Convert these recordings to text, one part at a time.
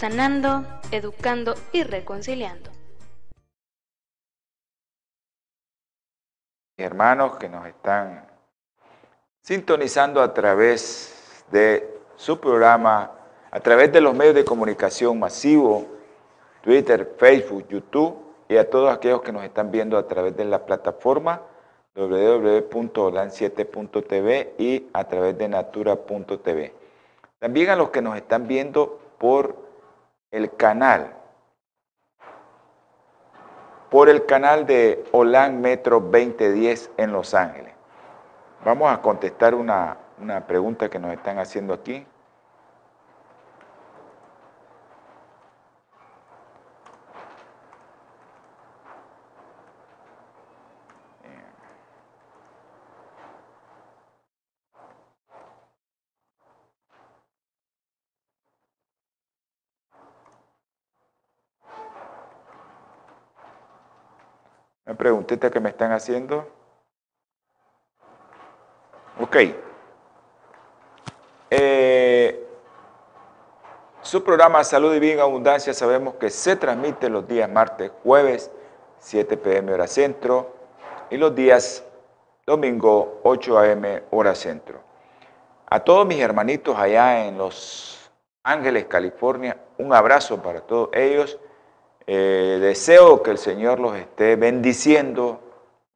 sanando, educando y reconciliando. Hermanos que nos están sintonizando a través de su programa, a través de los medios de comunicación masivo, Twitter, Facebook, YouTube, y a todos aquellos que nos están viendo a través de la plataforma www.olan7.tv y a través de natura.tv. También a los que nos están viendo por el canal, por el canal de Olan Metro 2010 en Los Ángeles. Vamos a contestar una, una pregunta que nos están haciendo aquí. Una preguntita que me están haciendo. Ok. Eh, su programa Salud y Bien Abundancia sabemos que se transmite los días martes, jueves, 7 pm hora centro y los días domingo, 8 am hora centro. A todos mis hermanitos allá en Los Ángeles, California, un abrazo para todos ellos eh, deseo que el Señor los esté bendiciendo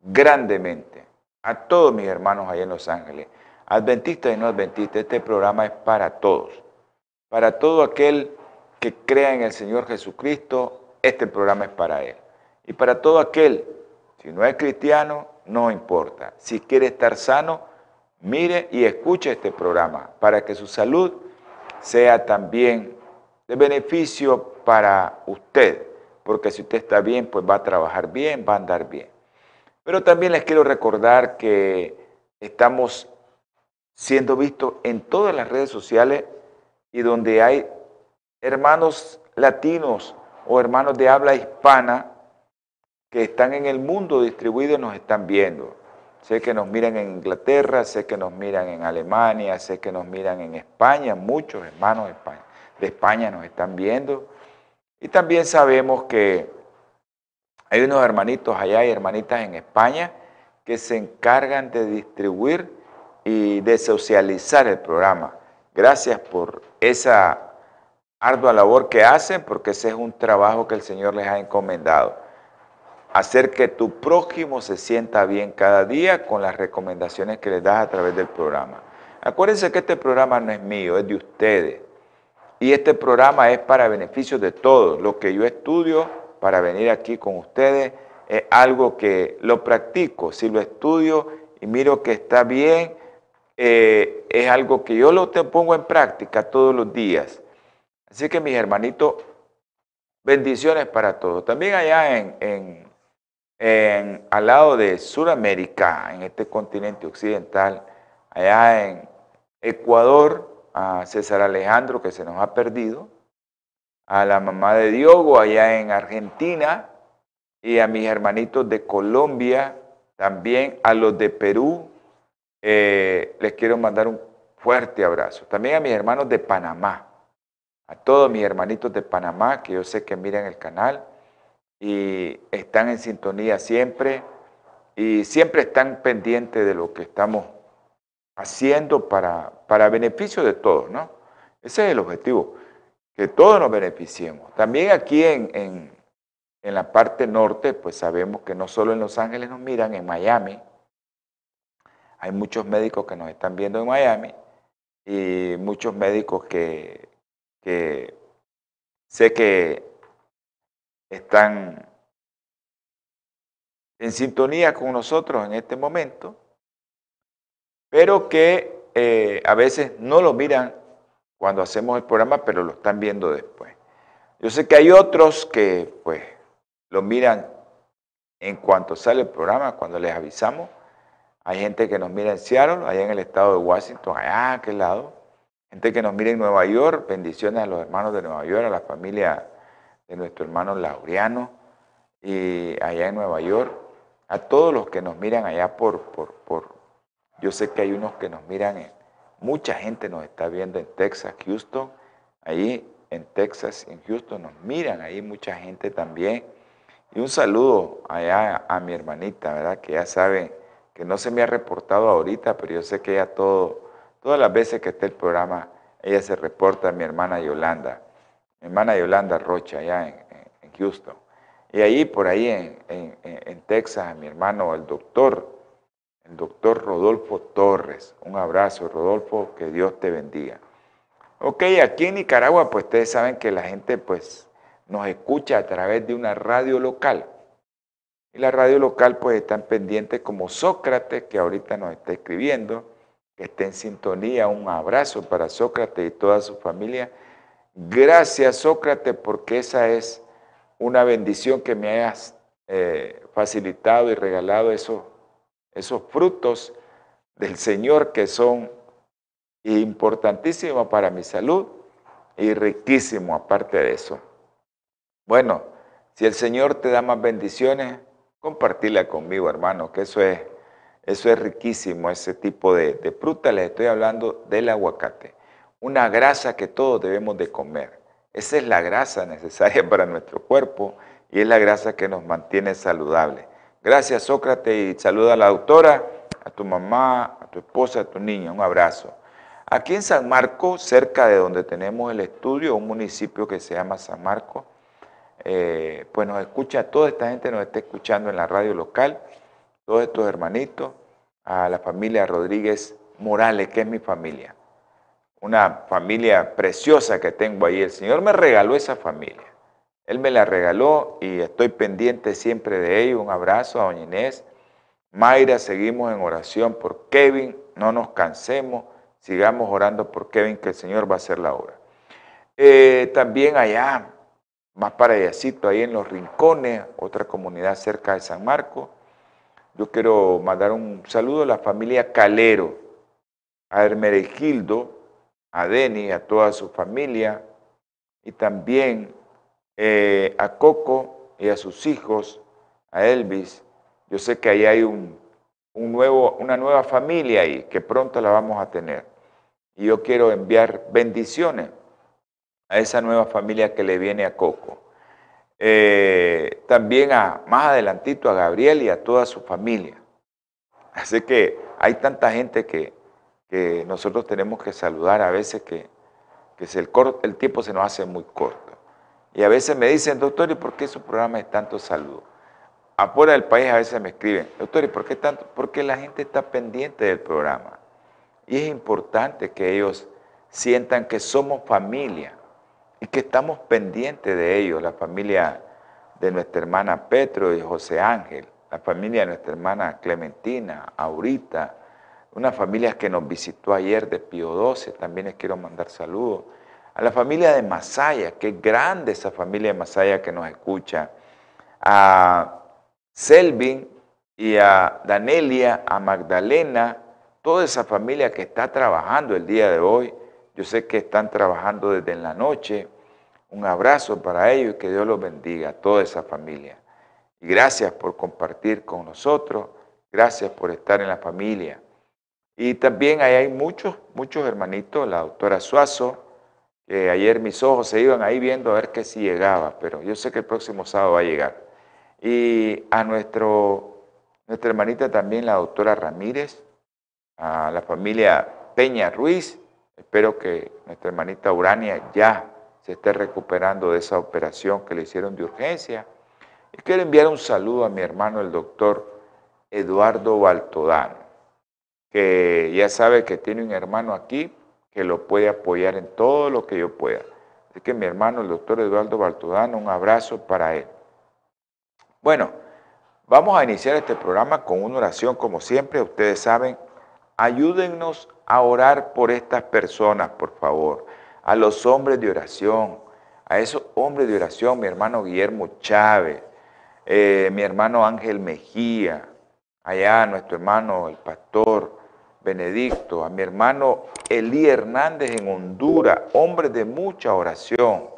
grandemente. A todos mis hermanos allá en Los Ángeles, adventistas y no adventistas, este programa es para todos. Para todo aquel que crea en el Señor Jesucristo, este programa es para él. Y para todo aquel, si no es cristiano, no importa. Si quiere estar sano, mire y escuche este programa para que su salud sea también de beneficio para usted porque si usted está bien, pues va a trabajar bien, va a andar bien. Pero también les quiero recordar que estamos siendo vistos en todas las redes sociales y donde hay hermanos latinos o hermanos de habla hispana que están en el mundo distribuidos nos están viendo. Sé que nos miran en Inglaterra, sé que nos miran en Alemania, sé que nos miran en España, muchos hermanos de España nos están viendo. Y también sabemos que hay unos hermanitos allá y hermanitas en España que se encargan de distribuir y de socializar el programa. Gracias por esa ardua labor que hacen, porque ese es un trabajo que el Señor les ha encomendado. Hacer que tu prójimo se sienta bien cada día con las recomendaciones que les das a través del programa. Acuérdense que este programa no es mío, es de ustedes. Y este programa es para beneficio de todos. Lo que yo estudio para venir aquí con ustedes es algo que lo practico. Si lo estudio y miro que está bien, eh, es algo que yo lo pongo en práctica todos los días. Así que mis hermanitos, bendiciones para todos. También allá en al lado de Sudamérica, en este continente occidental, allá en Ecuador, a César Alejandro que se nos ha perdido, a la mamá de Diogo allá en Argentina y a mis hermanitos de Colombia, también a los de Perú, eh, les quiero mandar un fuerte abrazo. También a mis hermanos de Panamá, a todos mis hermanitos de Panamá que yo sé que miran el canal y están en sintonía siempre y siempre están pendientes de lo que estamos haciendo para, para beneficio de todos, ¿no? Ese es el objetivo, que todos nos beneficiemos. También aquí en, en, la parte norte, pues sabemos que no solo en Los Ángeles nos miran, en Miami, hay muchos médicos que nos están viendo en Miami y muchos médicos que, que sé que están en sintonía con nosotros en este momento pero que eh, a veces no lo miran cuando hacemos el programa, pero lo están viendo después. Yo sé que hay otros que pues lo miran en cuanto sale el programa, cuando les avisamos. Hay gente que nos mira en Seattle, allá en el estado de Washington, allá a aquel lado. Gente que nos mira en Nueva York, bendiciones a los hermanos de Nueva York, a la familia de nuestro hermano Laureano, y allá en Nueva York, a todos los que nos miran allá por, por, por yo sé que hay unos que nos miran, en, mucha gente nos está viendo en Texas, Houston, ahí en Texas, en Houston, nos miran ahí mucha gente también. Y un saludo allá a mi hermanita, ¿verdad? Que ya sabe que no se me ha reportado ahorita, pero yo sé que ella todo, todas las veces que esté el programa, ella se reporta a mi hermana Yolanda, mi hermana Yolanda Rocha, allá en, Houston. Y ahí, por ahí en, en, Texas, a mi hermano, el doctor, el doctor Rodolfo Torres. Un abrazo, Rodolfo, que Dios te bendiga. Ok, aquí en Nicaragua, pues ustedes saben que la gente, pues, nos escucha a través de una radio local. Y la radio local pues están pendientes como Sócrates, que ahorita nos está escribiendo, que esté en sintonía. Un abrazo para Sócrates y toda su familia. Gracias Sócrates porque esa es una bendición que me hayas eh, facilitado y regalado esos, esos frutos del Señor que son importantísimos para mi salud y riquísimos aparte de eso. Bueno, si el Señor te da más bendiciones, compartirla conmigo, hermano, que eso es, eso es riquísimo, ese tipo de, fruta. Les estoy hablando del aguacate, una grasa que todos debemos de comer. Esa es la grasa necesaria para nuestro cuerpo y es la grasa que nos mantiene saludables. Gracias, Sócrates, y saluda a la doctora, a tu mamá, a tu esposa, a tu niña. Un abrazo. Aquí en San Marcos, cerca de donde tenemos el estudio, un municipio que se llama San Marcos, eh, pues nos escucha, toda esta gente nos está escuchando en la radio local, todos estos hermanitos, a la familia Rodríguez Morales, que es mi familia. Una familia preciosa que tengo ahí. El Señor me regaló esa familia. Él me la regaló y estoy pendiente siempre de ellos. Un abrazo a Doña Inés. Mayra, seguimos en oración por Kevin. No nos cansemos. Sigamos orando por Kevin, que el Señor va a hacer la obra. Eh, también allá más para allácito, ahí en Los Rincones, otra comunidad cerca de San Marcos. Yo quiero mandar un saludo a la familia Calero, a Hermeregildo, a Deni, a toda su familia, y también eh, a Coco y a sus hijos, a Elvis. Yo sé que ahí hay un, nuevo, una nueva familia ahí, que pronto la vamos a tener. Y yo quiero enviar bendiciones a esa nueva familia que le viene a Coco. Eh, también a más adelantito a Gabriel y a toda su familia. Así que hay tanta gente que, nosotros tenemos que saludar a veces que, que el, el tiempo se nos hace muy corto. Y a veces me dicen, doctor, ¿y por qué su programa es tanto saludo? Afuera del país a veces me escriben, doctor, ¿y por qué tanto? Porque la gente está pendiente del programa. Y es importante que ellos sientan que somos familia y que estamos pendientes de ellos, la familia de nuestra hermana Petro y José Ángel, la familia de nuestra hermana Clementina, Aurita, una familia que nos visitó ayer de Pío XII, también les quiero mandar saludos. A la familia de Masaya, es grande esa familia de Masaya que nos escucha. A Selvin y a Danelia, a Magdalena, toda esa familia que está trabajando el día de hoy. Yo sé que están trabajando desde la noche. Un abrazo para ellos y que Dios los bendiga, toda esa familia. Y gracias por compartir con nosotros, gracias por estar en la familia. Y también ahí hay muchos, muchos hermanitos, la doctora Suazo, que ayer mis ojos se iban ahí viendo a ver que si llegaba, pero yo sé que el próximo sábado va a llegar. Y a nuestro, nuestra hermanita también, la doctora Ramírez, a la familia Peña Ruiz, espero que nuestra hermanita Urania ya se esté recuperando de esa operación que le hicieron de urgencia. Y quiero enviar un saludo a mi hermano, el doctor Eduardo Baltodano, que ya sabe que tiene un hermano aquí que lo puede apoyar en todo lo que yo pueda. Así que mi hermano, el doctor Eduardo Baltodano, un abrazo para él. Bueno, vamos a iniciar este programa con una oración, como siempre, ustedes saben, ayúdennos a orar por estas personas, por favor a los hombres de oración, a esos hombres de oración, mi hermano Guillermo Chávez, eh, mi hermano Ángel Mejía, allá nuestro hermano el pastor Benedicto, a mi hermano Elí Hernández en Honduras, hombre de mucha oración.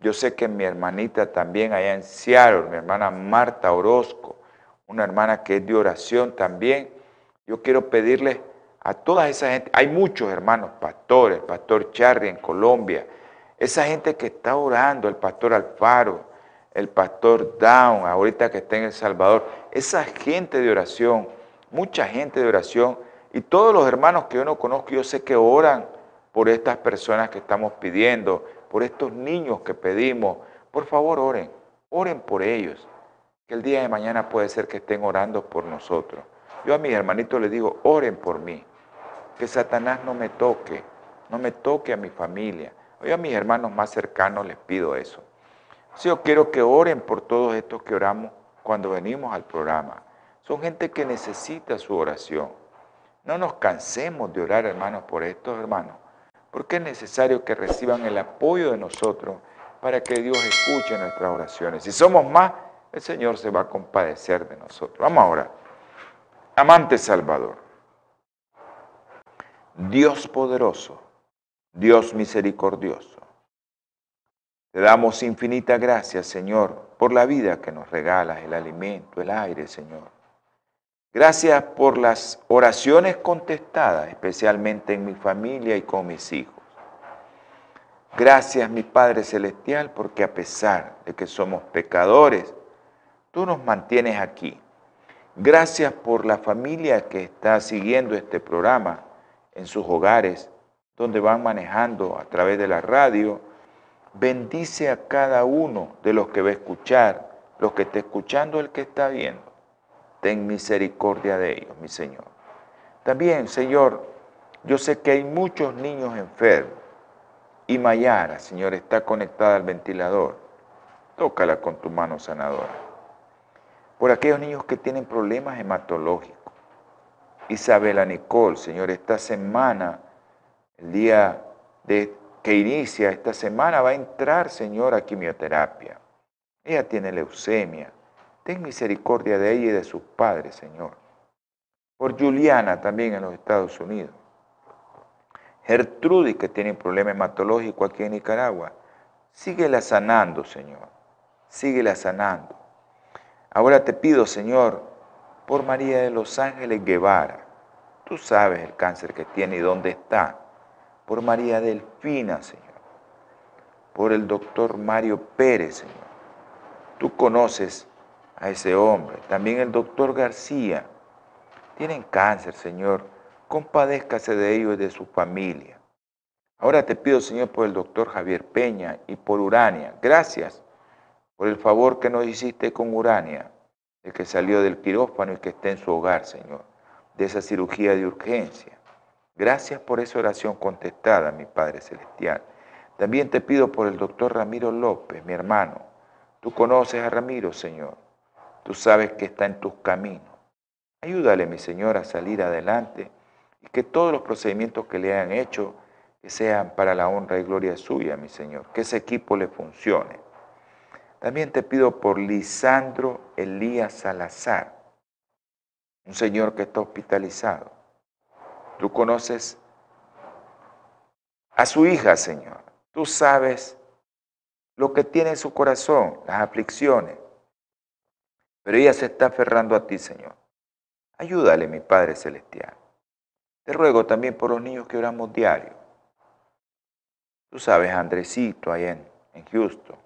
Yo sé que mi hermanita también allá en Seattle, mi hermana Marta Orozco, una hermana que es de oración también. Yo quiero pedirle a toda esa gente, hay muchos hermanos pastores, el pastor Charlie en Colombia, esa gente que está orando, el pastor Alfaro, el pastor Down, ahorita que está en El Salvador, esa gente de oración, mucha gente de oración, y todos los hermanos que yo no conozco, yo sé que oran por estas personas que estamos pidiendo, por estos niños que pedimos. Por favor, oren, oren por ellos, que el día de mañana puede ser que estén orando por nosotros. Yo a mis hermanitos les digo, oren por mí, que Satanás no me toque, no me toque a mi familia. Yo a mis hermanos más cercanos les pido eso. Si yo quiero que oren por todos estos que oramos cuando venimos al programa. Son gente que necesita su oración. No nos cansemos de orar, hermanos, por estos hermanos, porque es necesario que reciban el apoyo de nosotros para que Dios escuche nuestras oraciones. Si somos más, el Señor se va a compadecer de nosotros. Vamos ahora. Amante Salvador, Dios poderoso, Dios misericordioso, te damos infinita gracias, Señor, por la vida que nos regalas, el alimento, el aire, Señor. Gracias por las oraciones contestadas, especialmente en mi familia y con mis hijos. Gracias, mi Padre Celestial, porque a pesar de que somos pecadores, tú nos mantienes aquí. Gracias por la familia que está siguiendo este programa en sus hogares, donde van manejando a través de la radio bendice a cada uno de los que va a escuchar, los que está escuchando, el que está viendo. Ten misericordia de ellos, mi Señor. También, Señor, yo sé que hay muchos niños enfermos y Mayara, Señor, está conectada al ventilador. Tócala con tu mano sanadora. Por aquellos niños que tienen problemas hematológicos. Isabela Nicole, Señor, esta semana, el día de que inicia esta semana va a entrar, Señor, a quimioterapia. Ella tiene leucemia. Ten misericordia de ella y de sus padres, Señor. Por Juliana también en los Estados Unidos. Gertrudis, que tiene un problema hematológico aquí en Nicaragua. Síguela sanando, Señor. Síguela sanando. Ahora te pido, Señor, por María de los Ángeles Guevara. Tú sabes el cáncer que tiene y dónde está por María Delfina, Señor, por el doctor Mario Pérez, Señor. Tú conoces a ese hombre, también el doctor García. Tienen cáncer, Señor. Compadézcase de ellos y de su familia. Ahora te pido, Señor, por el doctor Javier Peña y por Urania. Gracias por el favor que nos hiciste con Urania, el que salió del quirófano y que está en su hogar, Señor, de esa cirugía de urgencia. Gracias por esa oración contestada, mi Padre Celestial. También te pido por el doctor Ramiro López, mi hermano. Tú conoces a Ramiro, Señor. Tú sabes que está en tus caminos. Ayúdale, mi Señor, a salir adelante y que todos los procedimientos que le hayan hecho que sean para la honra y gloria suya, mi Señor. Que ese equipo le funcione. También te pido por Lisandro Elías Salazar, un señor que está hospitalizado. Tú conoces a su hija, Señor. Tú sabes lo que tiene en su corazón, las aflicciones. Pero ella se está aferrando a ti, Señor. Ayúdale, mi Padre Celestial. Te ruego también por los niños que oramos diario. Tú sabes, Andresito, ahí en, en Houston.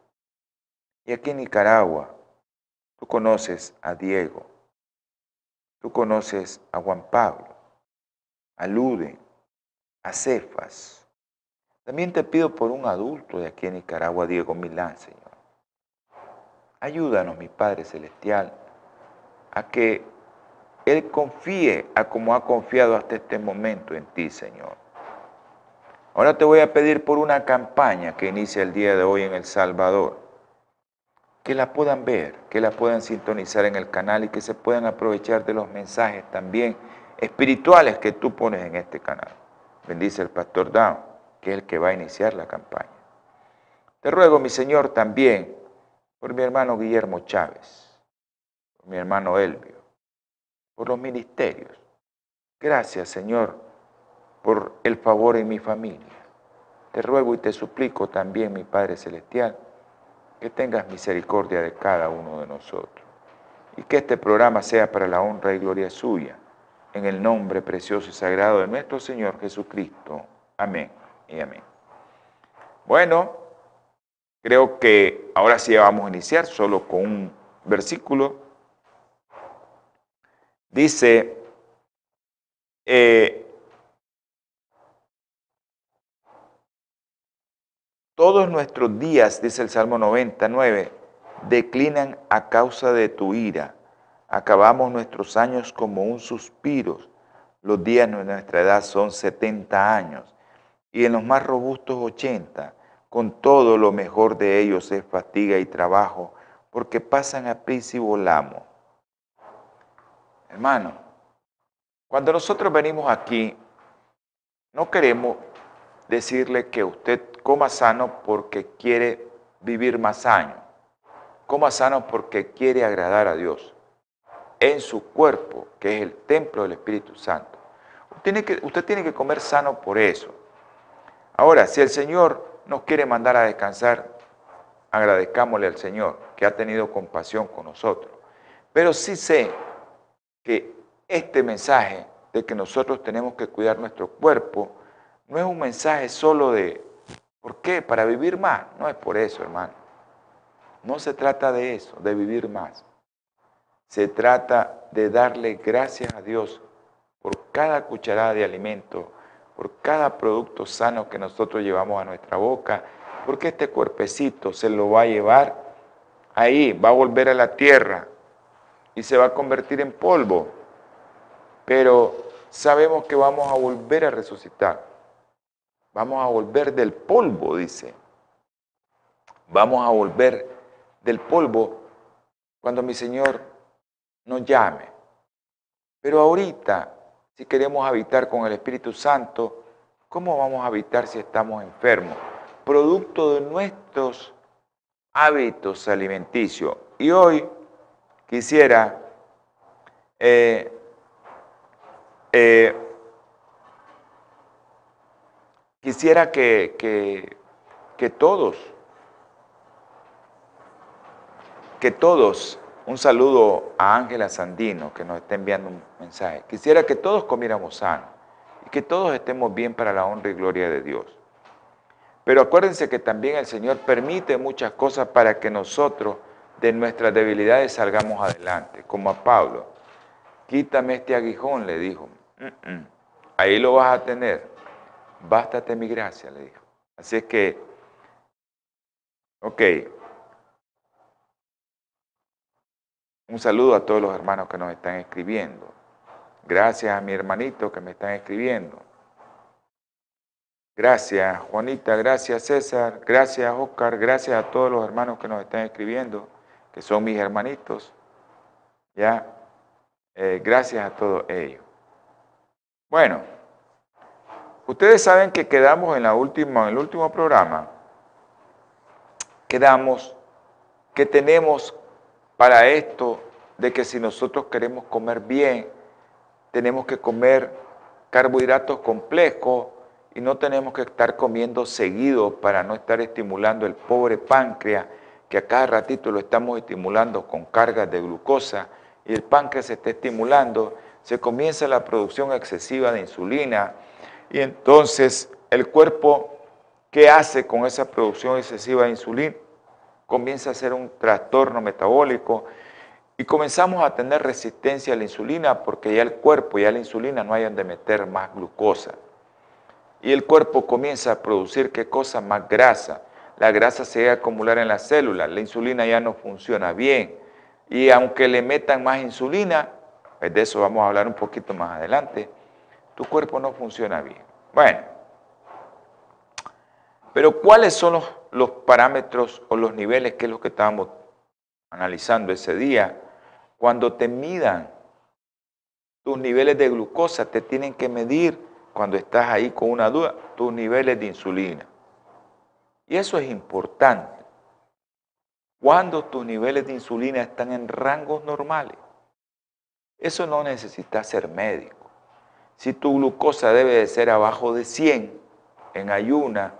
Y aquí en Nicaragua, tú conoces a Diego. Tú conoces a Juan Pablo alude a Cefas. También te pido por un adulto de aquí en Nicaragua, Diego Milán, Señor. Ayúdanos, mi Padre Celestial, a que Él confíe a como ha confiado hasta este momento en ti, Señor. Ahora te voy a pedir por una campaña que inicia el día de hoy en El Salvador. Que la puedan ver, que la puedan sintonizar en el canal y que se puedan aprovechar de los mensajes también espirituales que tú pones en este canal. Bendice el pastor Down, que es el que va a iniciar la campaña. Te ruego, mi Señor, también por mi hermano Guillermo Chávez, por mi hermano Elvio, por los ministerios. Gracias, Señor, por el favor en mi familia. Te ruego y te suplico también, mi Padre Celestial, que tengas misericordia de cada uno de nosotros y que este programa sea para la honra y gloria suya, en el nombre precioso y sagrado de nuestro Señor Jesucristo. Amén y amén. Bueno, creo que ahora sí vamos a iniciar solo con un versículo. Dice, eh, todos nuestros días, dice el Salmo 99, declinan a causa de tu ira. Acabamos nuestros años como un suspiro. Los días de nuestra edad son 70 años y en los más robustos 80. Con todo lo mejor de ellos es fatiga y trabajo, porque pasan a prisa y. Hermano, cuando nosotros venimos aquí, no queremos decirle que usted coma sano porque quiere vivir más años. Coma sano porque quiere agradar a Dios en su cuerpo, que es el templo del Espíritu Santo. Tiene que, usted tiene que comer sano por eso. Ahora, si el Señor nos quiere mandar a descansar, agradezcámosle al Señor que ha tenido compasión con nosotros. Pero sí sé que este mensaje de que nosotros tenemos que cuidar nuestro cuerpo no es un mensaje solo de, ¿por qué? Para vivir más. No es por eso, hermano. No se trata de eso, de vivir más. Se trata de darle gracias a Dios por cada cucharada de alimento, por cada producto sano que nosotros llevamos a nuestra boca, porque este cuerpecito se lo va a llevar ahí, va a volver a la tierra y se va a convertir en polvo. Pero sabemos que vamos a volver a resucitar. Vamos a volver del polvo, dice. Vamos a volver del polvo cuando mi Señor nos llame. Pero ahorita, si queremos habitar con el Espíritu Santo, ¿cómo vamos a habitar si estamos enfermos? Producto de nuestros hábitos alimenticios. Y hoy quisiera eh, eh, quisiera que, que, que todos que todos, un saludo a Ángela Sandino que nos está enviando un mensaje. Quisiera que todos comiéramos sano y que todos estemos bien para la honra y gloria de Dios. Pero acuérdense que también el Señor permite muchas cosas para que nosotros de nuestras debilidades salgamos adelante, como a Pablo. Quítame este aguijón, le dijo. Ahí lo vas a tener. Bástate mi gracia, le dijo. Así es que, ok, Un saludo a todos los hermanos que nos están escribiendo. Gracias a mi hermanito que me están escribiendo. Gracias Juanita, gracias César, gracias Oscar, gracias a todos los hermanos que nos están escribiendo, que son mis hermanitos. Ya, eh, gracias a todos ellos. Bueno, ustedes saben que quedamos en, la última, en el último programa, quedamos que tenemos para esto de que si nosotros queremos comer bien, tenemos que comer carbohidratos complejos y no tenemos que estar comiendo seguido para no estar estimulando el pobre páncreas, que a cada ratito lo estamos estimulando con cargas de glucosa y el páncreas se está estimulando, se comienza la producción excesiva de insulina y entonces el cuerpo, ¿qué hace con esa producción excesiva de insulina? Comienza a ser un trastorno metabólico y comenzamos a tener resistencia a la insulina porque ya el cuerpo, ya la insulina no hay donde meter más glucosa. Y el cuerpo comienza a producir qué cosa más grasa. La grasa se va a acumular en las células, la insulina ya no funciona bien. Y aunque le metan más insulina, pues de eso vamos a hablar un poquito más adelante, tu cuerpo no funciona bien. Bueno, pero ¿cuáles son los los parámetros o los niveles, que es lo que estábamos analizando ese día, cuando te midan tus niveles de glucosa, te tienen que medir cuando estás ahí con una duda, tus niveles de insulina. Y eso es importante. Cuando tus niveles de insulina están en rangos normales. Eso no necesita ser médico. Si tu glucosa debe de ser abajo de 100 en ayuna,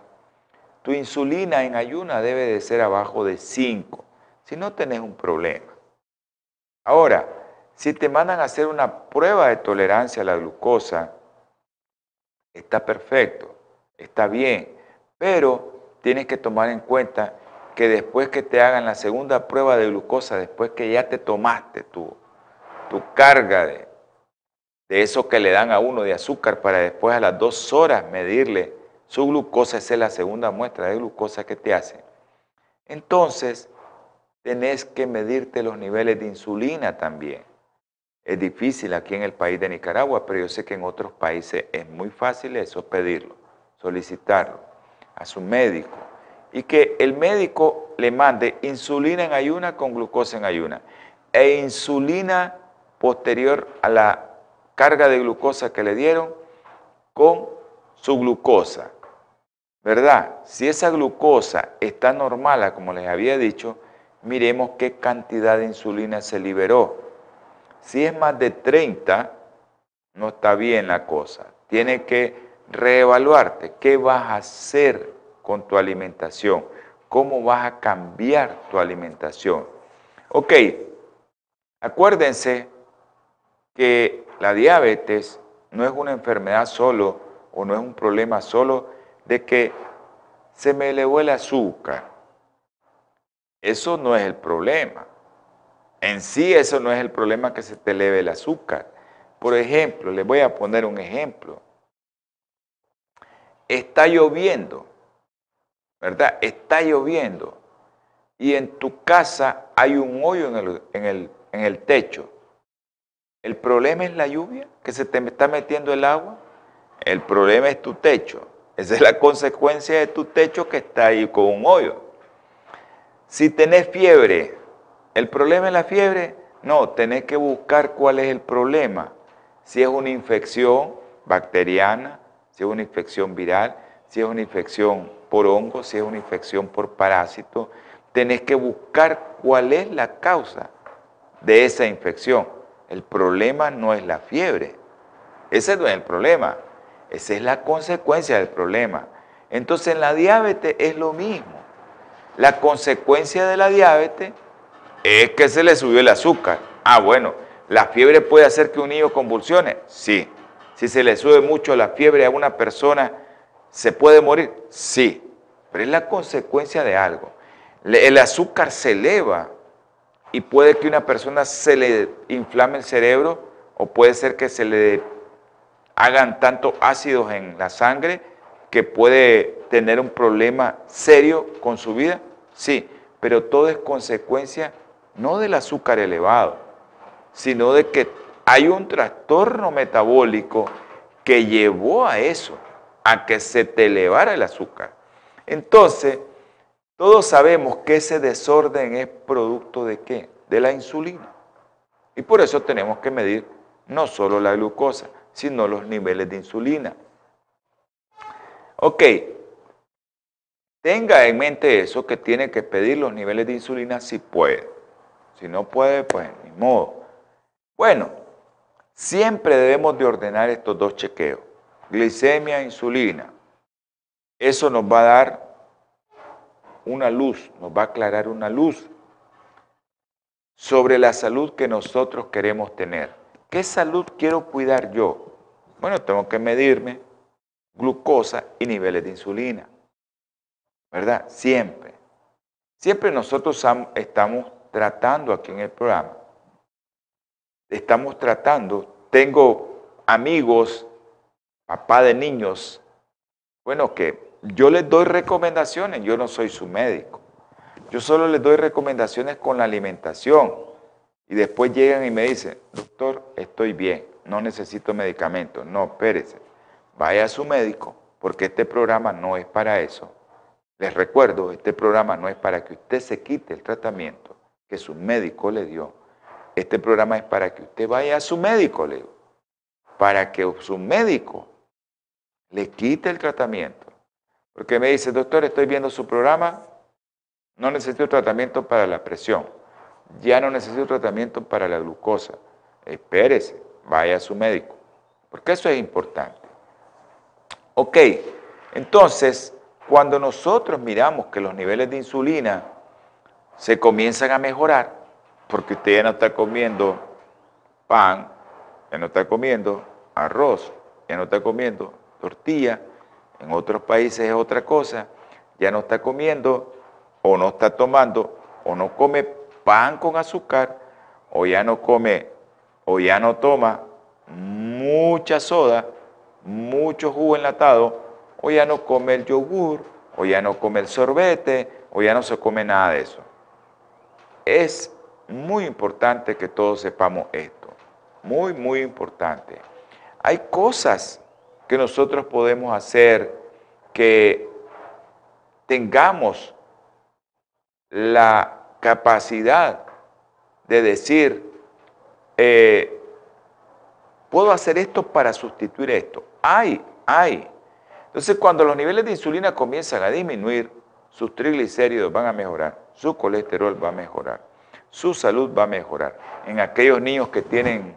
tu insulina en ayuna debe de ser abajo de 5. Si no tenés un problema. Ahora, si te mandan a hacer una prueba de tolerancia a la glucosa, está perfecto, está bien, pero tienes que tomar en cuenta que después que te hagan la segunda prueba de glucosa, después que ya te tomaste tu, tu carga de, de eso que le dan a uno de azúcar para después a las dos horas medirle su glucosa, es la segunda muestra de glucosa que te hacen. Entonces, tenés que medirte los niveles de insulina también. Es difícil aquí en el país de Nicaragua, pero yo sé que en otros países es muy fácil eso, pedirlo, solicitarlo a su médico. Y que el médico le mande insulina en ayuna con glucosa en ayuna. E insulina posterior a la carga de glucosa que le dieron con su glucosa. ¿Verdad? Si esa glucosa está normal, como les había dicho, miremos qué cantidad de insulina se liberó si es más de 30, no está bien la cosa. Tienes que reevaluarte. ¿Qué vas a hacer con tu alimentación? ¿Cómo vas a cambiar tu alimentación? Ok, acuérdense que la diabetes no es una enfermedad solo o no es un problema solo de que se me elevó el azúcar. Eso no es el problema. En sí eso no es el problema que se te eleve el azúcar. Por ejemplo, les voy a poner un ejemplo. Está lloviendo, ¿verdad? Está lloviendo y en tu casa hay un hoyo en el, en el, en el techo. ¿El problema es la lluvia? ¿Que se te está metiendo el agua? El problema es tu techo. Esa es la consecuencia de tu techo que está ahí con un hoyo. Si tenés fiebre, ¿El problema es la fiebre? No, tenés que buscar cuál es el problema. Si es una infección bacteriana, si es una infección viral, si es una infección por hongo, si es una infección por parásito, tenés que buscar cuál es la causa de esa infección. El problema no es la fiebre. Ese no es el problema. Esa es la consecuencia del problema. Entonces en la diabetes es lo mismo. La consecuencia de la diabetes es que se le subió el azúcar. Ah, bueno, ¿la fiebre puede hacer que un niño convulsione? Sí. Si se le sube mucho la fiebre a una persona, ¿se puede morir? Sí. Pero es la consecuencia de algo. El azúcar se eleva y puede que una persona se le inflame el cerebro o puede ser que se le hagan tantos ácidos en la sangre que puede tener un problema serio con su vida. Sí, pero todo es consecuencia no del azúcar elevado, sino de que hay un trastorno metabólico que llevó a eso, a que se te elevara el azúcar. Entonces, todos sabemos que ese desorden es producto de qué? De la insulina. Y por eso tenemos que medir no solo la glucosa, sino los niveles de insulina. Ok, tenga en mente eso que tiene que pedir los niveles de insulina si puede. Si no puede, pues ni modo. Bueno, siempre debemos de ordenar estos dos chequeos. Glicemia e insulina. Eso nos va a dar una luz, nos va a aclarar una luz sobre la salud que nosotros queremos tener. ¿Qué salud quiero cuidar yo? Bueno, tengo que medirme glucosa y niveles de insulina. ¿Verdad? Siempre. Siempre nosotros estamos tratando aquí en el programa. Estamos tratando, tengo amigos, papá de niños, bueno, que yo les doy recomendaciones, yo no soy su médico. Yo solo les doy recomendaciones con la alimentación. Y después llegan y me dicen, doctor, estoy bien, no necesito medicamentos. No, espérese, vaya a su médico, porque este programa no es para eso. Les recuerdo, este programa no es para que usted se quite el tratamiento que su médico le dio. Este programa es para que usted vaya a su médico, le para que su médico le quite el tratamiento. Porque me dice, doctor, estoy viendo su programa, no necesito tratamiento para la presión, ya no necesito tratamiento para la glucosa. Espérese, vaya a su médico, porque eso es importante. Ok, entonces, cuando nosotros miramos que los niveles de insulina se comienzan a mejorar, porque usted ya no está comiendo pan, ya no está comiendo arroz, ya no está comiendo tortilla, en otros países es otra cosa, ya no está comiendo o no está tomando o no come pan con azúcar o ya no come o ya no toma mucha soda, mucho jugo enlatado o ya no come el yogur o ya no come el sorbete o ya no se come nada de eso. Es muy importante que todos sepamos esto, muy, muy importante. Hay cosas que nosotros podemos hacer que tengamos la capacidad de decir, eh, puedo hacer esto para sustituir esto. Hay, hay. Entonces, cuando los niveles de insulina comienzan a disminuir, sus triglicéridos van a mejorar, su colesterol va a mejorar, su salud va a mejorar. En aquellos niños que tienen,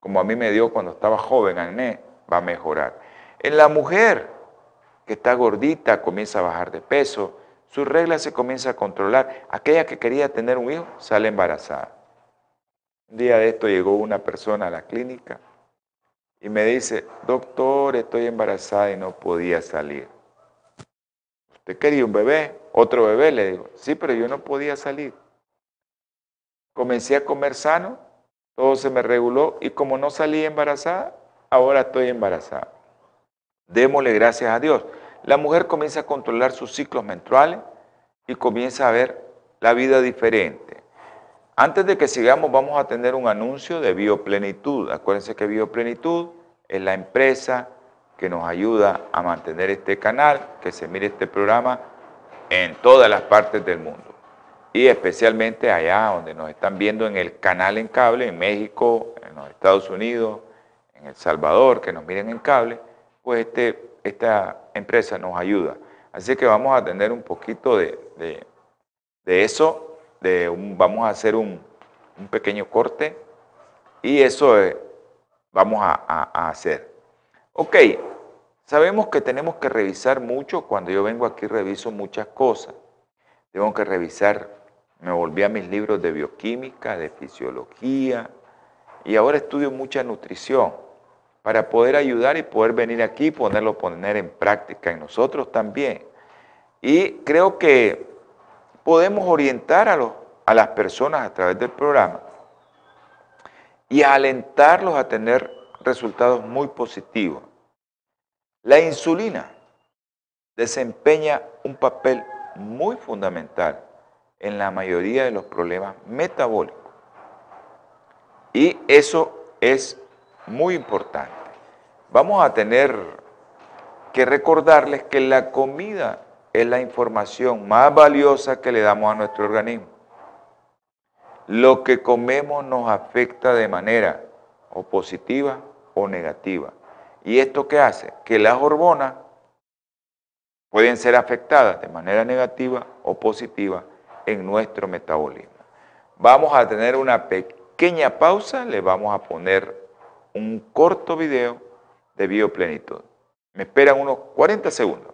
como a mí me dio cuando estaba joven, acné, va a mejorar. En la mujer que está gordita, comienza a bajar de peso, su regla se comienza a controlar. Aquella que quería tener un hijo sale embarazada. Un día de esto llegó una persona a la clínica y me dice, doctor, estoy embarazada y no podía salir. ¿Usted quería un bebé? ¿Otro bebé? Le digo, sí, pero yo no podía salir. Comencé a comer sano, todo se me reguló y como no salí embarazada, ahora estoy embarazada. Démosle gracias a Dios. La mujer comienza a controlar sus ciclos menstruales y comienza a ver la vida diferente. Antes de que sigamos, vamos a tener un anuncio de Bioplenitud. Acuérdense que Bioplenitud es la empresa que nos ayuda a mantener este canal, que se mire este programa en todas las partes del mundo. Y especialmente allá donde nos están viendo en el canal en cable, en México, en los Estados Unidos, en El Salvador, que nos miren en cable, pues este, esta empresa nos ayuda. Así que vamos a tener un poquito de, eso, vamos a hacer un, pequeño corte y eso vamos a, hacer. Ok, sabemos que tenemos que revisar mucho. Cuando yo vengo aquí reviso muchas cosas. Tengo que revisar, me volví a mis libros de bioquímica, de fisiología y ahora estudio mucha nutrición para poder ayudar y poder venir aquí y ponerlo poner en práctica en nosotros también. Y creo que podemos orientar a, los, a las personas a través del programa y alentarlos a tener resultados muy positivos. La insulina desempeña un papel muy fundamental en la mayoría de los problemas metabólicos. Y eso es muy importante. Vamos a tener que recordarles que la comida es la información más valiosa que le damos a nuestro organismo. Lo que comemos nos afecta de manera o positiva o negativa. ¿Y esto qué hace? Que las hormonas pueden ser afectadas de manera negativa o positiva en nuestro metabolismo. Vamos a tener una pequeña pausa, le vamos a poner un corto video de bioplenitud. Me esperan unos 40 segundos.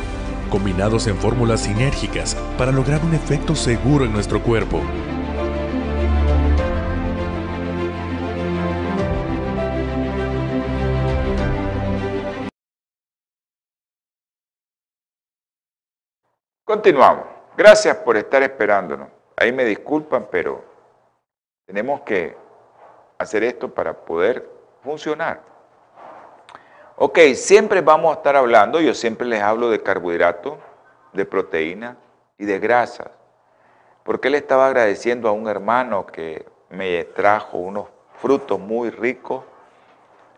combinados en fórmulas sinérgicas para lograr un efecto seguro en nuestro cuerpo. Continuamos. Gracias por estar esperándonos. Ahí me disculpan, pero tenemos que hacer esto para poder funcionar. Ok, siempre vamos a estar hablando, yo siempre les hablo de carbohidratos, de proteína y de grasas. Porque él estaba agradeciendo a un hermano que me trajo unos frutos muy ricos,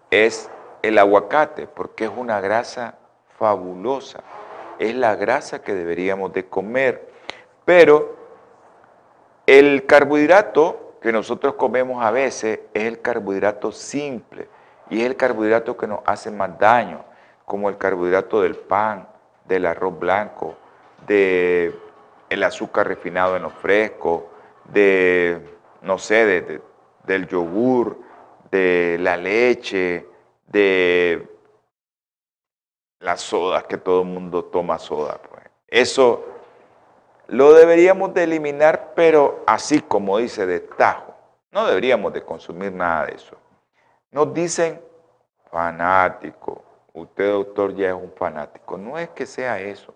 es el aguacate, porque es una grasa fabulosa. Es la grasa que deberíamos de comer. Pero el carbohidrato que nosotros comemos a veces es el carbohidrato simple y es el carbohidrato que nos hace más daño, como el carbohidrato del pan, del arroz blanco, del el azúcar refinado en los frescos, de, no sé, del yogur, de la leche, de las sodas, que todo el mundo toma soda. Pues. Eso lo deberíamos de eliminar, pero así como dice, de tajo. No deberíamos de consumir nada de eso. Nos dicen fanático. Usted, doctor, ya es un fanático. No es que sea eso.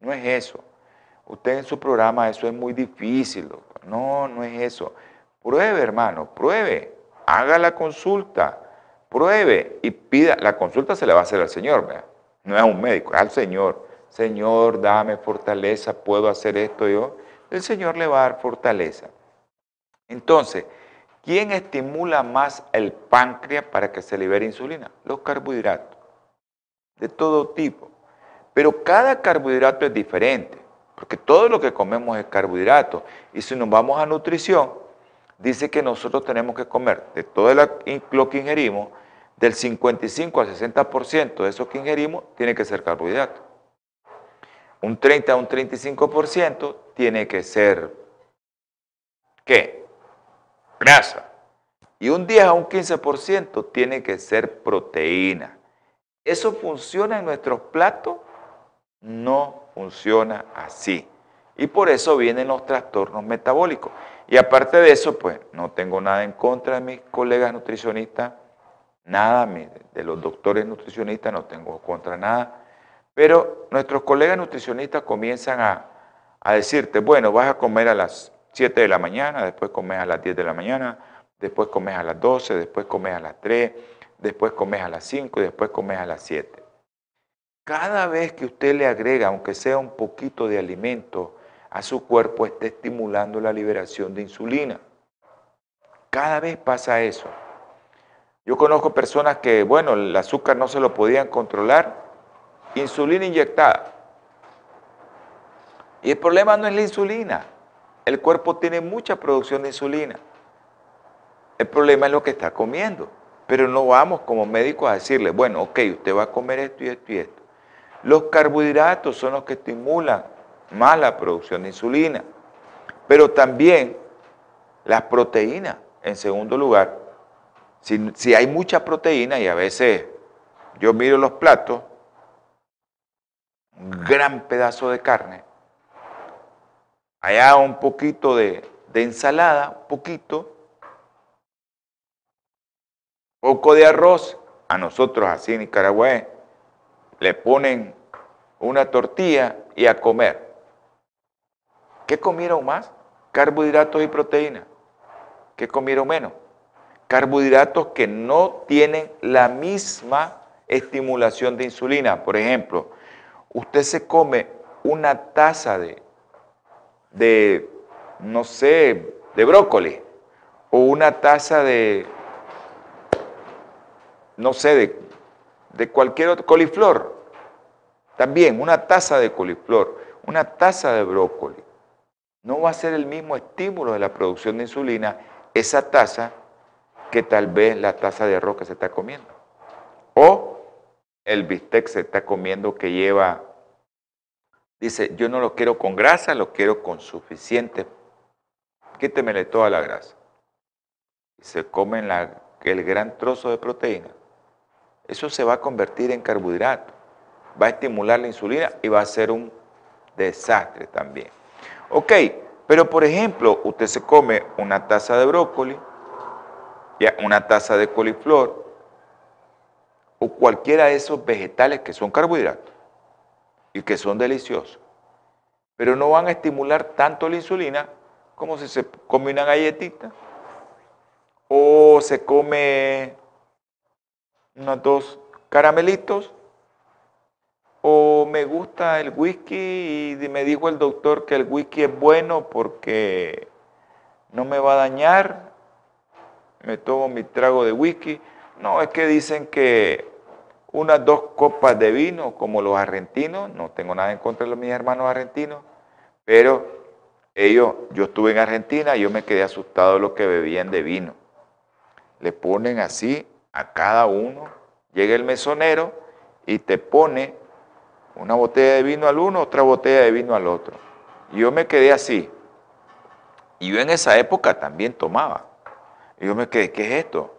No es eso. Usted en su programa, eso es muy difícil, doctor. No, no es eso. Pruebe, hermano, pruebe. Haga la consulta. Pruebe y pida. La consulta se le va a hacer al Señor, ¿verdad? No es a un médico, es al Señor. Señor, dame fortaleza, puedo hacer esto yo. El Señor le va a dar fortaleza. Entonces, ¿quién estimula más el páncreas para que se libere insulina? Los carbohidratos, de todo tipo. Pero cada carbohidrato es diferente, porque todo lo que comemos es carbohidrato. Y si nos vamos a nutrición, dice que nosotros tenemos que comer de todo lo que ingerimos, del 55 al 60% de eso que ingerimos tiene que ser carbohidrato. Un 30 a un 35% tiene que ser, ¿qué? Grasa. Y un 10 a un 15% tiene que ser proteína. ¿Eso funciona en nuestros platos? No funciona así. Y por eso vienen los trastornos metabólicos. Y aparte de eso, pues no tengo nada en contra de mis colegas nutricionistas nada, de los doctores nutricionistas no tengo contra nada, pero nuestros colegas nutricionistas comienzan a, decirte, bueno, vas a comer a las 7 de la mañana, después comes a las 10 de la mañana, después comes a las 12, después comes a las 3, después comes a las 5 y después comes a las 7. Cada vez que usted le agrega, aunque sea un poquito de alimento, a su cuerpo está estimulando la liberación de insulina. Cada vez pasa eso. Yo conozco personas que, bueno, el azúcar no se lo podían controlar, insulina inyectada. Y el problema no es la insulina. El cuerpo tiene mucha producción de insulina. El problema es lo que está comiendo. Pero no vamos como médicos a decirle, bueno, ok, usted va a comer esto y esto y esto. Los carbohidratos son los que estimulan más la producción de insulina. Pero también las proteínas, en segundo lugar, si, hay mucha proteína y a veces yo miro los platos, un gran pedazo de carne, allá un poquito de, ensalada, poquito, poco de arroz, a nosotros así en le ponen una tortilla y a comer. ¿Qué comieron más? Carbohidratos y proteínas. ¿Qué comieron menos? carbohidratos que no tienen la misma estimulación de insulina. Por ejemplo, usted se come una taza de, de no sé, de brócoli o una taza de, no sé, de, de cualquier otro, coliflor. También una taza de coliflor, una taza de brócoli. No va a ser el mismo estímulo de la producción de insulina esa taza que tal vez la taza de arroz que se está comiendo. O el bistec se está comiendo que lleva, dice, yo no lo quiero con grasa, lo quiero con suficiente. Quítemele toda la grasa. Y se comen el gran trozo de proteína. Eso se va a convertir en carbohidrato. Va a estimular la insulina y va a ser un desastre también. Ok, pero por ejemplo, usted se come una taza de brócoli, una taza de coliflor o cualquiera de esos vegetales que son carbohidratos y que son deliciosos, pero no van a estimular tanto la insulina como si se come una galletita o se come unos dos caramelitos o me gusta el whisky y me dijo el doctor que el whisky es bueno porque no me va a dañar, me tomo mi trago de whisky. No, es que dicen que unas dos copas de vino, como los argentinos, no tengo nada en contra de los mis hermanos argentinos, pero ellos, yo estuve en Argentina y yo me quedé asustado de lo que bebían de vino. Le ponen así a cada uno, llega el mesonero y te pone una botella de vino al uno, otra botella de vino al otro. Y yo me quedé así. Y yo en esa época también tomaba. Y yo me quedé, ¿qué es esto?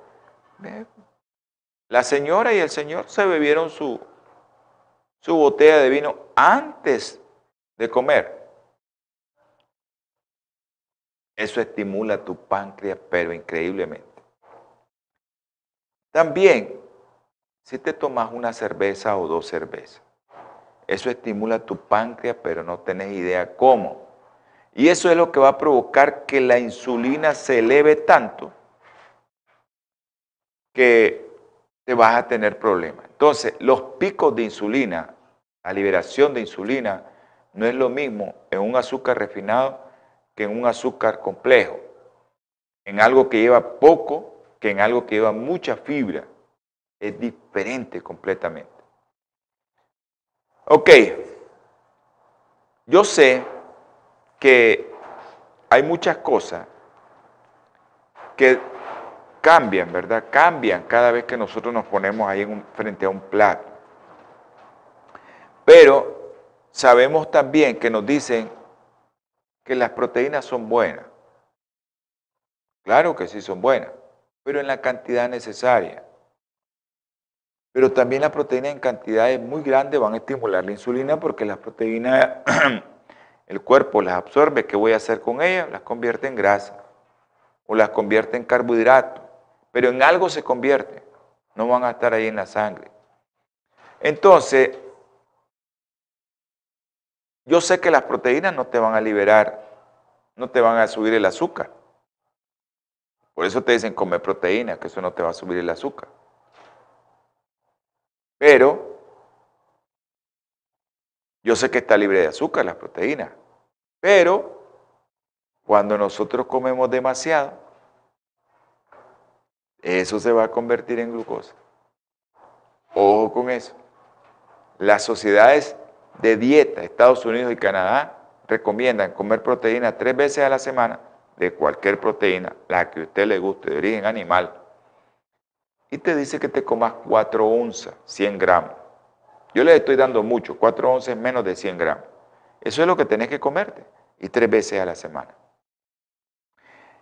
La señora y el señor se bebieron su, su botella de vino antes de comer. Eso estimula tu páncreas, pero increíblemente. También, si te tomas una cerveza o dos cervezas, eso estimula tu páncreas, pero no tenés idea cómo. Y eso es lo que va a provocar que la insulina se eleve tanto que te vas a tener problemas. Entonces, los picos de insulina, la liberación de insulina, no es lo mismo en un azúcar refinado que en un azúcar complejo, en algo que lleva poco que en algo que lleva mucha fibra. Es diferente completamente. Ok, yo sé que hay muchas cosas que cambian, ¿verdad? Cambian cada vez que nosotros nos ponemos ahí frente a un plato. Pero sabemos también que nos dicen que las proteínas son buenas. Claro que sí son buenas, pero en la cantidad necesaria. Pero también las proteínas en cantidades muy grandes van a estimular la insulina porque las proteínas, el cuerpo las absorbe. ¿Qué voy a hacer con ellas? Las convierte en grasa o las convierte en carbohidrato. Pero en algo se convierte. No van a estar ahí en la sangre. Entonces, yo sé que las proteínas no te van a liberar, no te van a subir el azúcar. Por eso te dicen comer proteína, que eso no te va a subir el azúcar. Pero yo sé que está libre de azúcar las proteínas. Pero cuando nosotros comemos demasiado, eso se va a convertir en glucosa. Ojo con eso. Las sociedades de dieta, Estados Unidos y Canadá, recomiendan comer proteína tres veces a la semana, de cualquier proteína, la que a usted le guste, de origen animal, y te dice que te comas 4 onzas, 100 gramos. Yo le estoy dando mucho, 4 onzas menos de 100 gramos. Eso es lo que tenés que comerte y tres veces a la semana.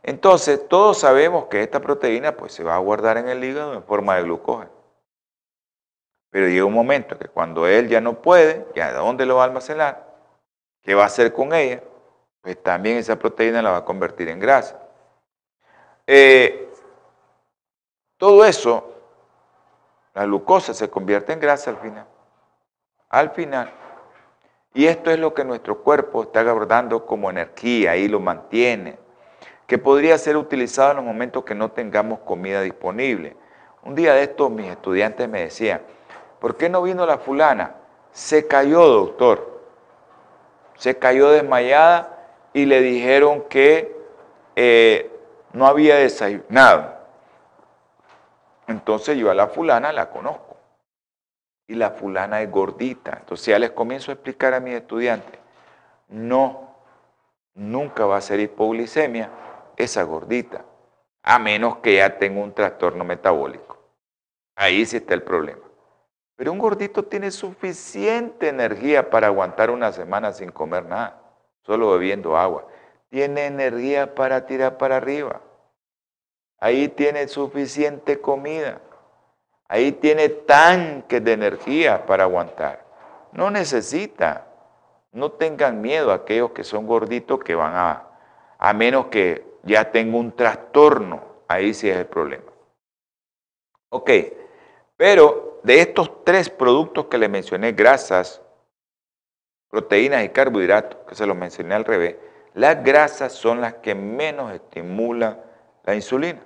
Entonces, todos sabemos que esta proteína pues, se va a guardar en el hígado en forma de glucógeno. Pero llega un momento que cuando él ya no puede, ¿ya de dónde lo va a almacenar? ¿Qué va a hacer con ella? Pues también esa proteína la va a convertir en grasa. Eh, todo eso, la glucosa se convierte en grasa al final. Al final. Y esto es lo que nuestro cuerpo está guardando como energía y lo mantiene, que podría ser utilizado en los momentos que no tengamos comida disponible. Un día de estos mis estudiantes me decían, ¿por qué no vino la fulana? Se cayó, doctor. Se cayó desmayada y le dijeron que eh, no había desayunado. Entonces yo a la fulana la conozco. Y la fulana es gordita. Entonces ya les comienzo a explicar a mis estudiantes, no, nunca va a ser hipoglicemia esa gordita, a menos que ya tenga un trastorno metabólico. Ahí sí está el problema. Pero un gordito tiene suficiente energía para aguantar una semana sin comer nada, solo bebiendo agua. Tiene energía para tirar para arriba. Ahí tiene suficiente comida. Ahí tiene tanques de energía para aguantar. No necesita. No tengan miedo a aquellos que son gorditos que van a, a menos que ya tenga un trastorno. Ahí sí es el problema. Ok, pero de estos tres productos que les mencioné, grasas, proteínas y carbohidratos, que se los mencioné al revés, las grasas son las que menos estimulan la insulina.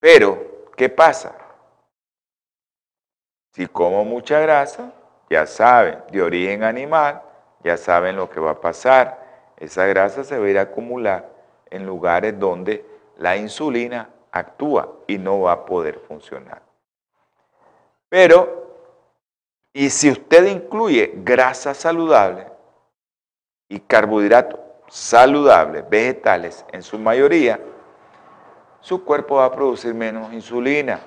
Pero, ¿qué pasa? Si como mucha grasa, ya saben, de origen animal, ya saben lo que va a pasar. Esa grasa se va a ir a acumular en lugares donde la insulina actúa y no va a poder funcionar. Pero, y si usted incluye grasa saludable y carbohidratos saludables, vegetales en su mayoría, su cuerpo va a producir menos insulina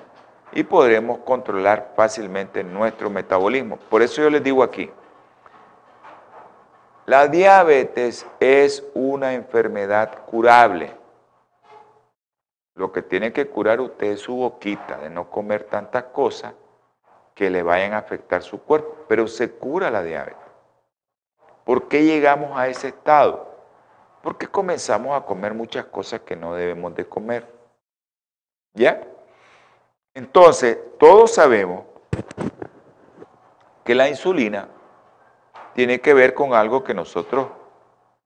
y podremos controlar fácilmente nuestro metabolismo. Por eso yo les digo aquí, la diabetes es una enfermedad curable. Lo que tiene que curar usted es su boquita de no comer tantas cosas que le vayan a afectar su cuerpo, pero se cura la diabetes. ¿Por qué llegamos a ese estado? Porque comenzamos a comer muchas cosas que no debemos de comer. ¿Ya? Entonces, todos sabemos que la insulina tiene que ver con algo que nosotros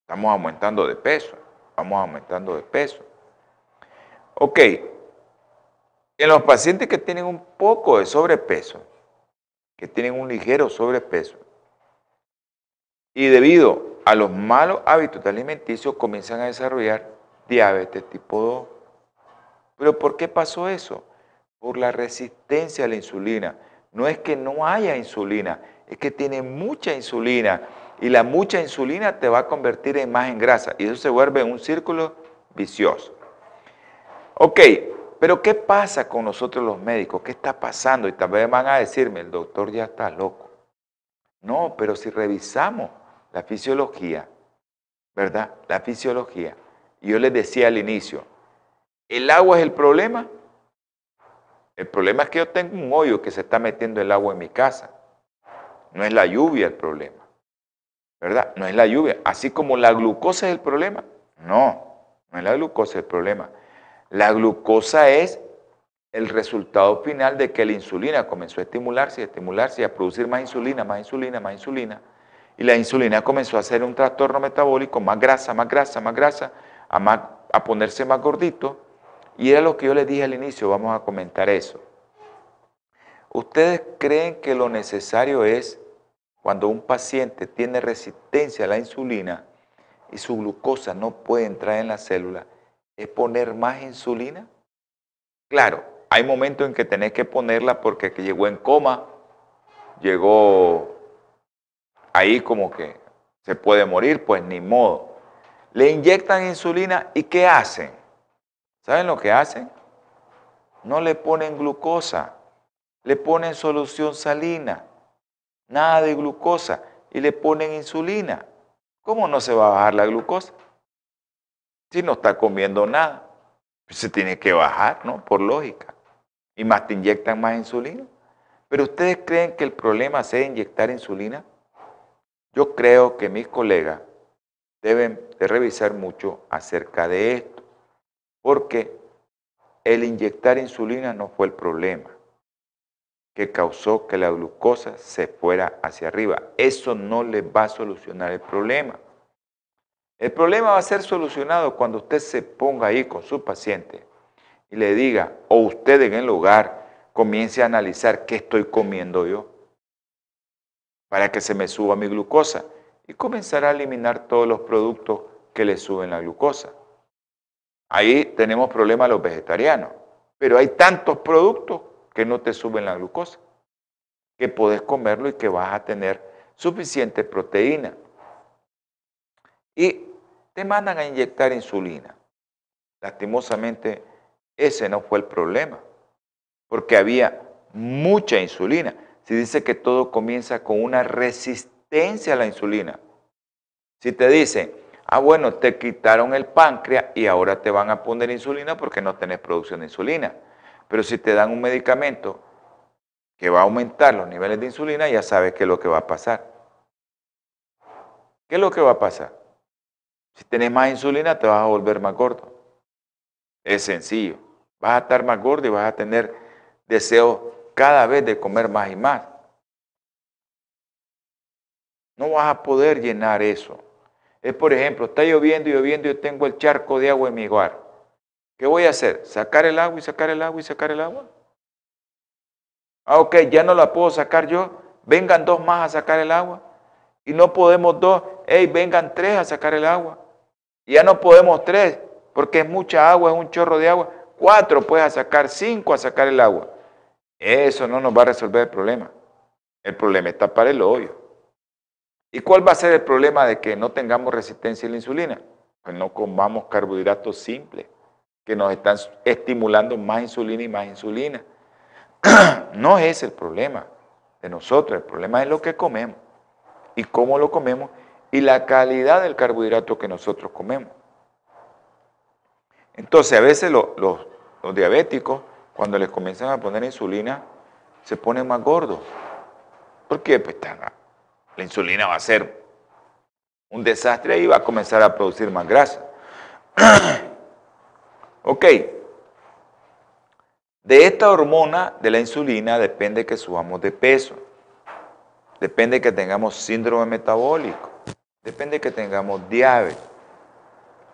estamos aumentando de peso, vamos aumentando de peso. Ok, en los pacientes que tienen un poco de sobrepeso, que tienen un ligero sobrepeso, y debido a los malos hábitos alimenticios comienzan a desarrollar diabetes tipo 2. ¿Pero por qué pasó eso? Por la resistencia a la insulina. No es que no haya insulina, es que tiene mucha insulina y la mucha insulina te va a convertir en más en grasa y eso se vuelve un círculo vicioso. Ok, pero ¿qué pasa con nosotros los médicos? ¿Qué está pasando? Y tal vez van a decirme, el doctor ya está loco. No, pero si revisamos la fisiología, ¿verdad? La fisiología. Yo les decía al inicio, ¿el agua es el problema? El problema es que yo tengo un hoyo que se está metiendo el agua en mi casa. No es la lluvia el problema. ¿Verdad? No es la lluvia. Así como la glucosa es el problema. No, no es la glucosa el problema. La glucosa es el resultado final de que la insulina comenzó a estimularse, a estimularse y a producir más insulina, más insulina, más insulina. Y la insulina comenzó a hacer un trastorno metabólico, más grasa, más grasa, más grasa, a, a ponerse más gordito. Y era lo que yo les dije al inicio, vamos a comentar eso. ¿Ustedes creen que lo necesario es cuando un paciente tiene resistencia a la insulina y su glucosa no puede entrar en la célula, es poner más insulina? Claro, hay momentos en que tenés que ponerla porque llegó en coma, llegó ahí como que se puede morir, pues ni modo. Le inyectan insulina y ¿qué hacen? ¿Saben lo que hacen? No le ponen glucosa, le ponen solución salina nada de glucosa y le ponen insulina. ¿Cómo no se va a bajar la glucosa? Si no está comiendo nada, se tiene que bajar, ¿no? Por lógica. Y más te inyectan más insulina. Pero ustedes creen que el problema sea inyectar insulina? Yo creo que mis colegas deben de revisar mucho acerca de esto, porque el inyectar insulina no fue el problema que causó que la glucosa se fuera hacia arriba. Eso no le va a solucionar el problema. El problema va a ser solucionado cuando usted se ponga ahí con su paciente y le diga, o usted en el hogar comience a analizar qué estoy comiendo yo para que se me suba mi glucosa y comenzar a eliminar todos los productos que le suben la glucosa. Ahí tenemos problemas los vegetarianos, pero hay tantos productos que no te suben la glucosa, que puedes comerlo y que vas a tener suficiente proteína. Y te mandan a inyectar insulina. Lastimosamente, ese no fue el problema, porque había mucha insulina. Se dice que todo comienza con una resistencia a la insulina. Si te dicen, ah, bueno, te quitaron el páncreas y ahora te van a poner insulina porque no tenés producción de insulina. Pero si te dan un medicamento que va a aumentar los niveles de insulina, ya sabes qué es lo que va a pasar. ¿Qué es lo que va a pasar? Si tienes más insulina, te vas a volver más gordo. Es sencillo. Vas a estar más gordo y vas a tener deseo cada vez de comer más y más. No vas a poder llenar eso. Es, por ejemplo, está lloviendo y lloviendo y yo tengo el charco de agua en mi hogar. ¿Qué voy a hacer? ¿Sacar el agua y sacar el agua y sacar el agua? Ah, ok, ya no la puedo sacar yo. Vengan dos más a sacar el agua. Y no podemos dos. Hey, vengan tres a sacar el agua. Y ya no podemos tres, porque es mucha agua, es un chorro de agua. Cuatro puedes a sacar, cinco a sacar el agua. Eso no nos va a resolver el problema. El problema está para el hoyo. ¿Y cuál va a ser el problema de que no tengamos resistencia a la insulina? Pues no comamos carbohidratos simples, que nos están estimulando más insulina y más insulina. no es el problema de nosotros, el problema es lo que comemos y cómo lo comemos y la calidad del carbohidrato que nosotros comemos. Entonces, a veces los, diabéticos, cuando les comienzan a poner insulina, se ponen más gordos. ¿Por qué? Pues la insulina va a ser un desastre y va a comenzar a producir más grasa. ok. De esta hormona de la insulina depende que subamos de peso. Depende que tengamos síndrome metabólico. Depende que tengamos diabetes.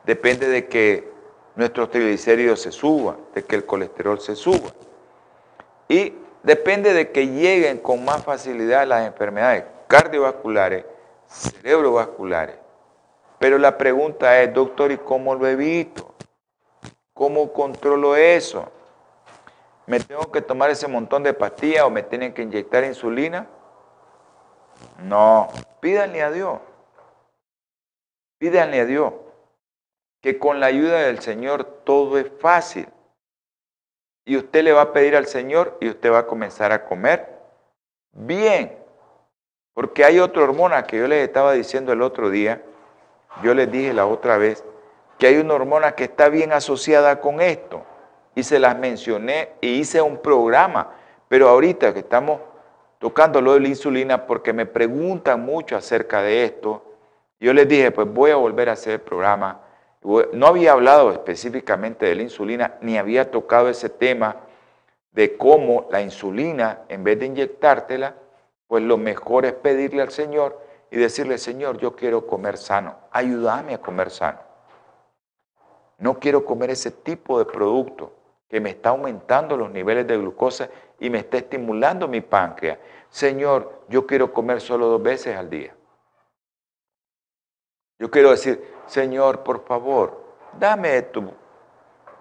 Depende de que nuestros triglicéridos se suban, de que el colesterol se suba. Y depende de que lleguen con más facilidad las enfermedades cardiovasculares, cerebrovasculares. Pero la pregunta es, doctor, ¿y cómo lo evito? ¿Cómo controlo eso? ¿Me tengo que tomar ese montón de pastillas o me tienen que inyectar insulina? No, pídanle a Dios. Pídanle a Dios que con la ayuda del Señor todo es fácil. Y usted le va a pedir al Señor y usted va a comenzar a comer bien. Porque hay otra hormona que yo les estaba diciendo el otro día, yo les dije la otra vez, que hay una hormona que está bien asociada con esto. Y se las mencioné y hice un programa. Pero ahorita que estamos tocando lo de la insulina, porque me preguntan mucho acerca de esto, yo les dije, pues voy a volver a hacer el programa. No había hablado específicamente de la insulina, ni había tocado ese tema de cómo la insulina, en vez de inyectártela, pues lo mejor es pedirle al Señor y decirle, Señor, yo quiero comer sano, ayúdame a comer sano. No quiero comer ese tipo de producto que me está aumentando los niveles de glucosa y me está estimulando mi páncreas. Señor, yo quiero comer solo dos veces al día. Yo quiero decir, Señor, por favor, dame tu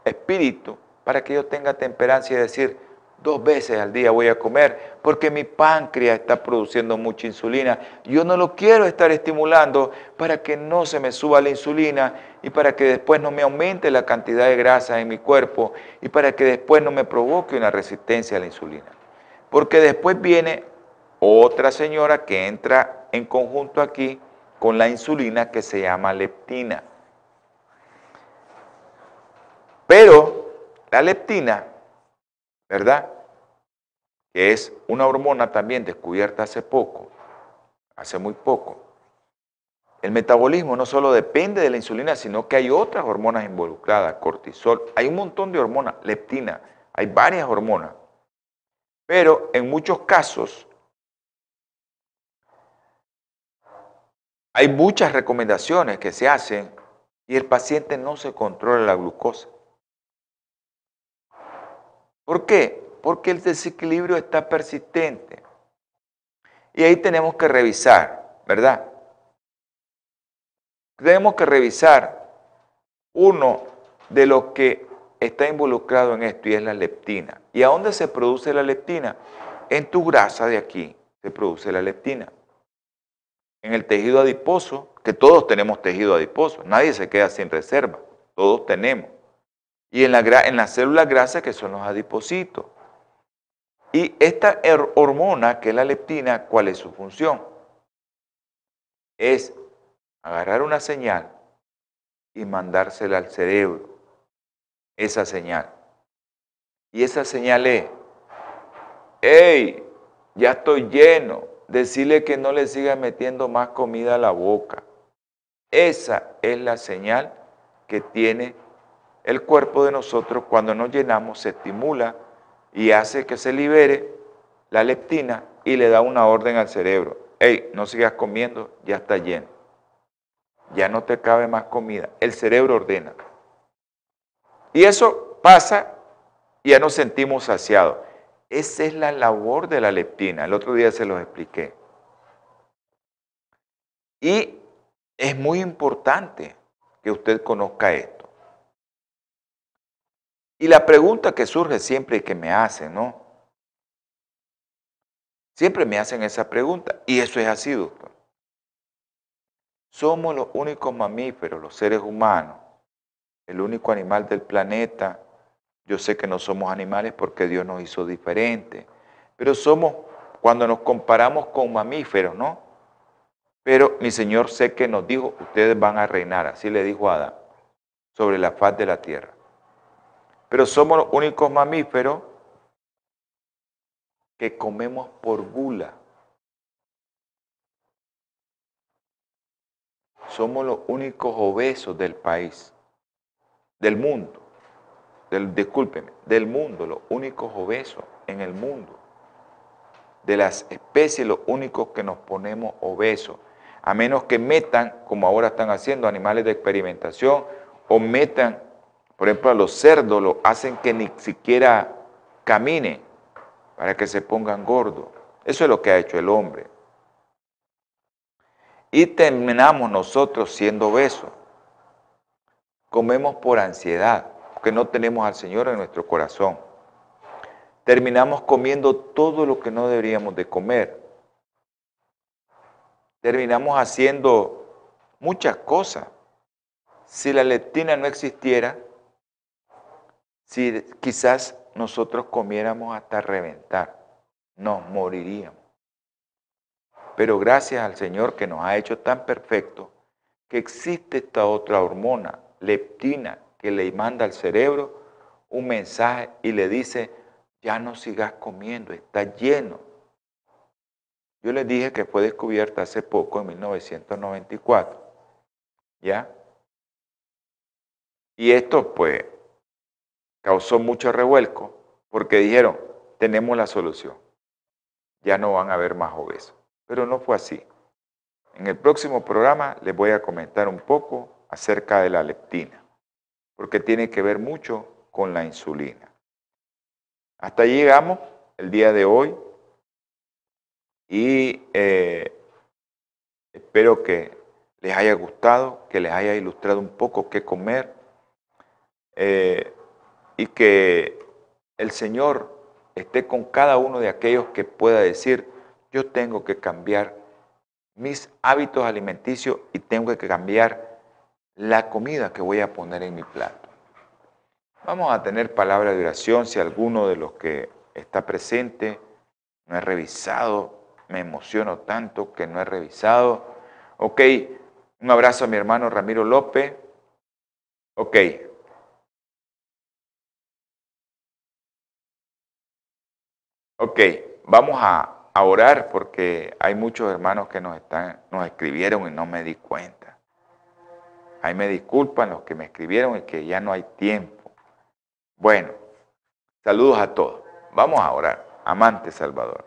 espíritu para que yo tenga temperancia y decir, Dos veces al día voy a comer porque mi páncreas está produciendo mucha insulina. Yo no lo quiero estar estimulando para que no se me suba la insulina y para que después no me aumente la cantidad de grasa en mi cuerpo y para que después no me provoque una resistencia a la insulina. Porque después viene otra señora que entra en conjunto aquí con la insulina que se llama leptina. Pero la leptina ¿verdad? Que es una hormona también descubierta hace poco, hace muy poco. El metabolismo no solo depende de la insulina, sino que hay otras hormonas involucradas, cortisol, hay un montón de hormonas, leptina, hay varias hormonas. Pero en muchos casos hay muchas recomendaciones que se hacen y el paciente no se controla la glucosa. ¿Por qué? Porque el desequilibrio está persistente. Y ahí tenemos que revisar, ¿verdad? Tenemos que revisar uno de los que está involucrado en esto y es la leptina. ¿Y a dónde se produce la leptina? En tu grasa de aquí se produce la leptina. En el tejido adiposo, que todos tenemos tejido adiposo, nadie se queda sin reserva, todos tenemos y en, la, en las células grasas que son los adipocitos. Y esta hormona, que es la leptina, ¿cuál es su función? Es agarrar una señal y mandársela al cerebro. Esa señal. Y esa señal es, hey, ya estoy lleno. Decirle que no le siga metiendo más comida a la boca. Esa es la señal que tiene el cuerpo de nosotros cuando nos llenamos se estimula y hace que se libere la leptina y le da una orden al cerebro. Hey, no sigas comiendo, ya está lleno. Ya no te cabe más comida. El cerebro ordena. Y eso pasa y ya nos sentimos saciados. Esa es la labor de la leptina. El otro día se los expliqué. Y es muy importante que usted conozca esto. Y la pregunta que surge siempre y que me hacen, ¿no? Siempre me hacen esa pregunta. Y eso es así, doctor. Somos los únicos mamíferos, los seres humanos, el único animal del planeta. Yo sé que no somos animales porque Dios nos hizo diferentes, pero somos, cuando nos comparamos con mamíferos, ¿no? Pero mi Señor sé que nos dijo, ustedes van a reinar, así le dijo Adán, sobre la faz de la tierra. Pero somos los únicos mamíferos que comemos por gula. Somos los únicos obesos del país, del mundo, del, discúlpeme, del mundo, los únicos obesos en el mundo. De las especies, los únicos que nos ponemos obesos. A menos que metan, como ahora están haciendo, animales de experimentación, o metan, por ejemplo, a los cerdos, lo hacen que ni siquiera caminen para que se pongan gordos. Eso es lo que ha hecho el hombre. Y terminamos nosotros siendo obesos. Comemos por ansiedad, porque no tenemos al Señor en nuestro corazón. Terminamos comiendo todo lo que no deberíamos de comer. Terminamos haciendo muchas cosas. Si la leptina no existiera, si quizás nosotros comiéramos hasta reventar, nos moriríamos. Pero gracias al Señor que nos ha hecho tan perfecto que existe esta otra hormona, leptina, que le manda al cerebro un mensaje y le dice, ya no sigas comiendo, está lleno. Yo les dije que fue descubierta hace poco, en 1994. ¿Ya? Y esto pues causó mucho revuelco porque dijeron, tenemos la solución, ya no van a haber más obesos. Pero no fue así. En el próximo programa les voy a comentar un poco acerca de la leptina, porque tiene que ver mucho con la insulina. Hasta ahí llegamos el día de hoy y eh, espero que les haya gustado, que les haya ilustrado un poco qué comer. Eh, y que el Señor esté con cada uno de aquellos que pueda decir, yo tengo que cambiar mis hábitos alimenticios y tengo que cambiar la comida que voy a poner en mi plato. Vamos a tener palabra de oración si alguno de los que está presente no he revisado, me emociono tanto que no he revisado. Ok, un abrazo a mi hermano Ramiro López. Ok, Ok, vamos a, orar porque hay muchos hermanos que nos, están, nos escribieron y no me di cuenta. Ahí me disculpan los que me escribieron y que ya no hay tiempo. Bueno, saludos a todos. Vamos a orar. Amante Salvador,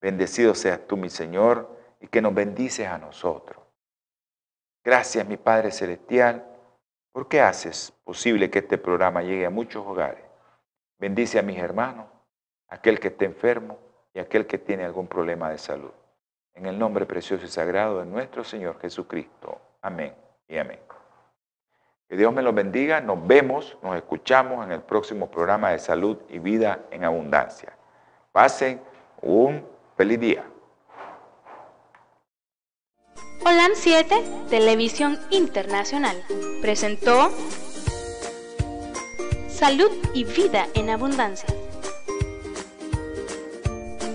bendecido seas tú, mi Señor, y que nos bendices a nosotros. Gracias, mi Padre Celestial, porque haces posible que este programa llegue a muchos hogares. Bendice a mis hermanos aquel que esté enfermo y aquel que tiene algún problema de salud. En el nombre precioso y sagrado de nuestro Señor Jesucristo. Amén y amén. Que Dios me los bendiga. Nos vemos, nos escuchamos en el próximo programa de salud y vida en abundancia. Pasen un feliz día. Holan 7, Televisión Internacional, presentó Salud y Vida en Abundancia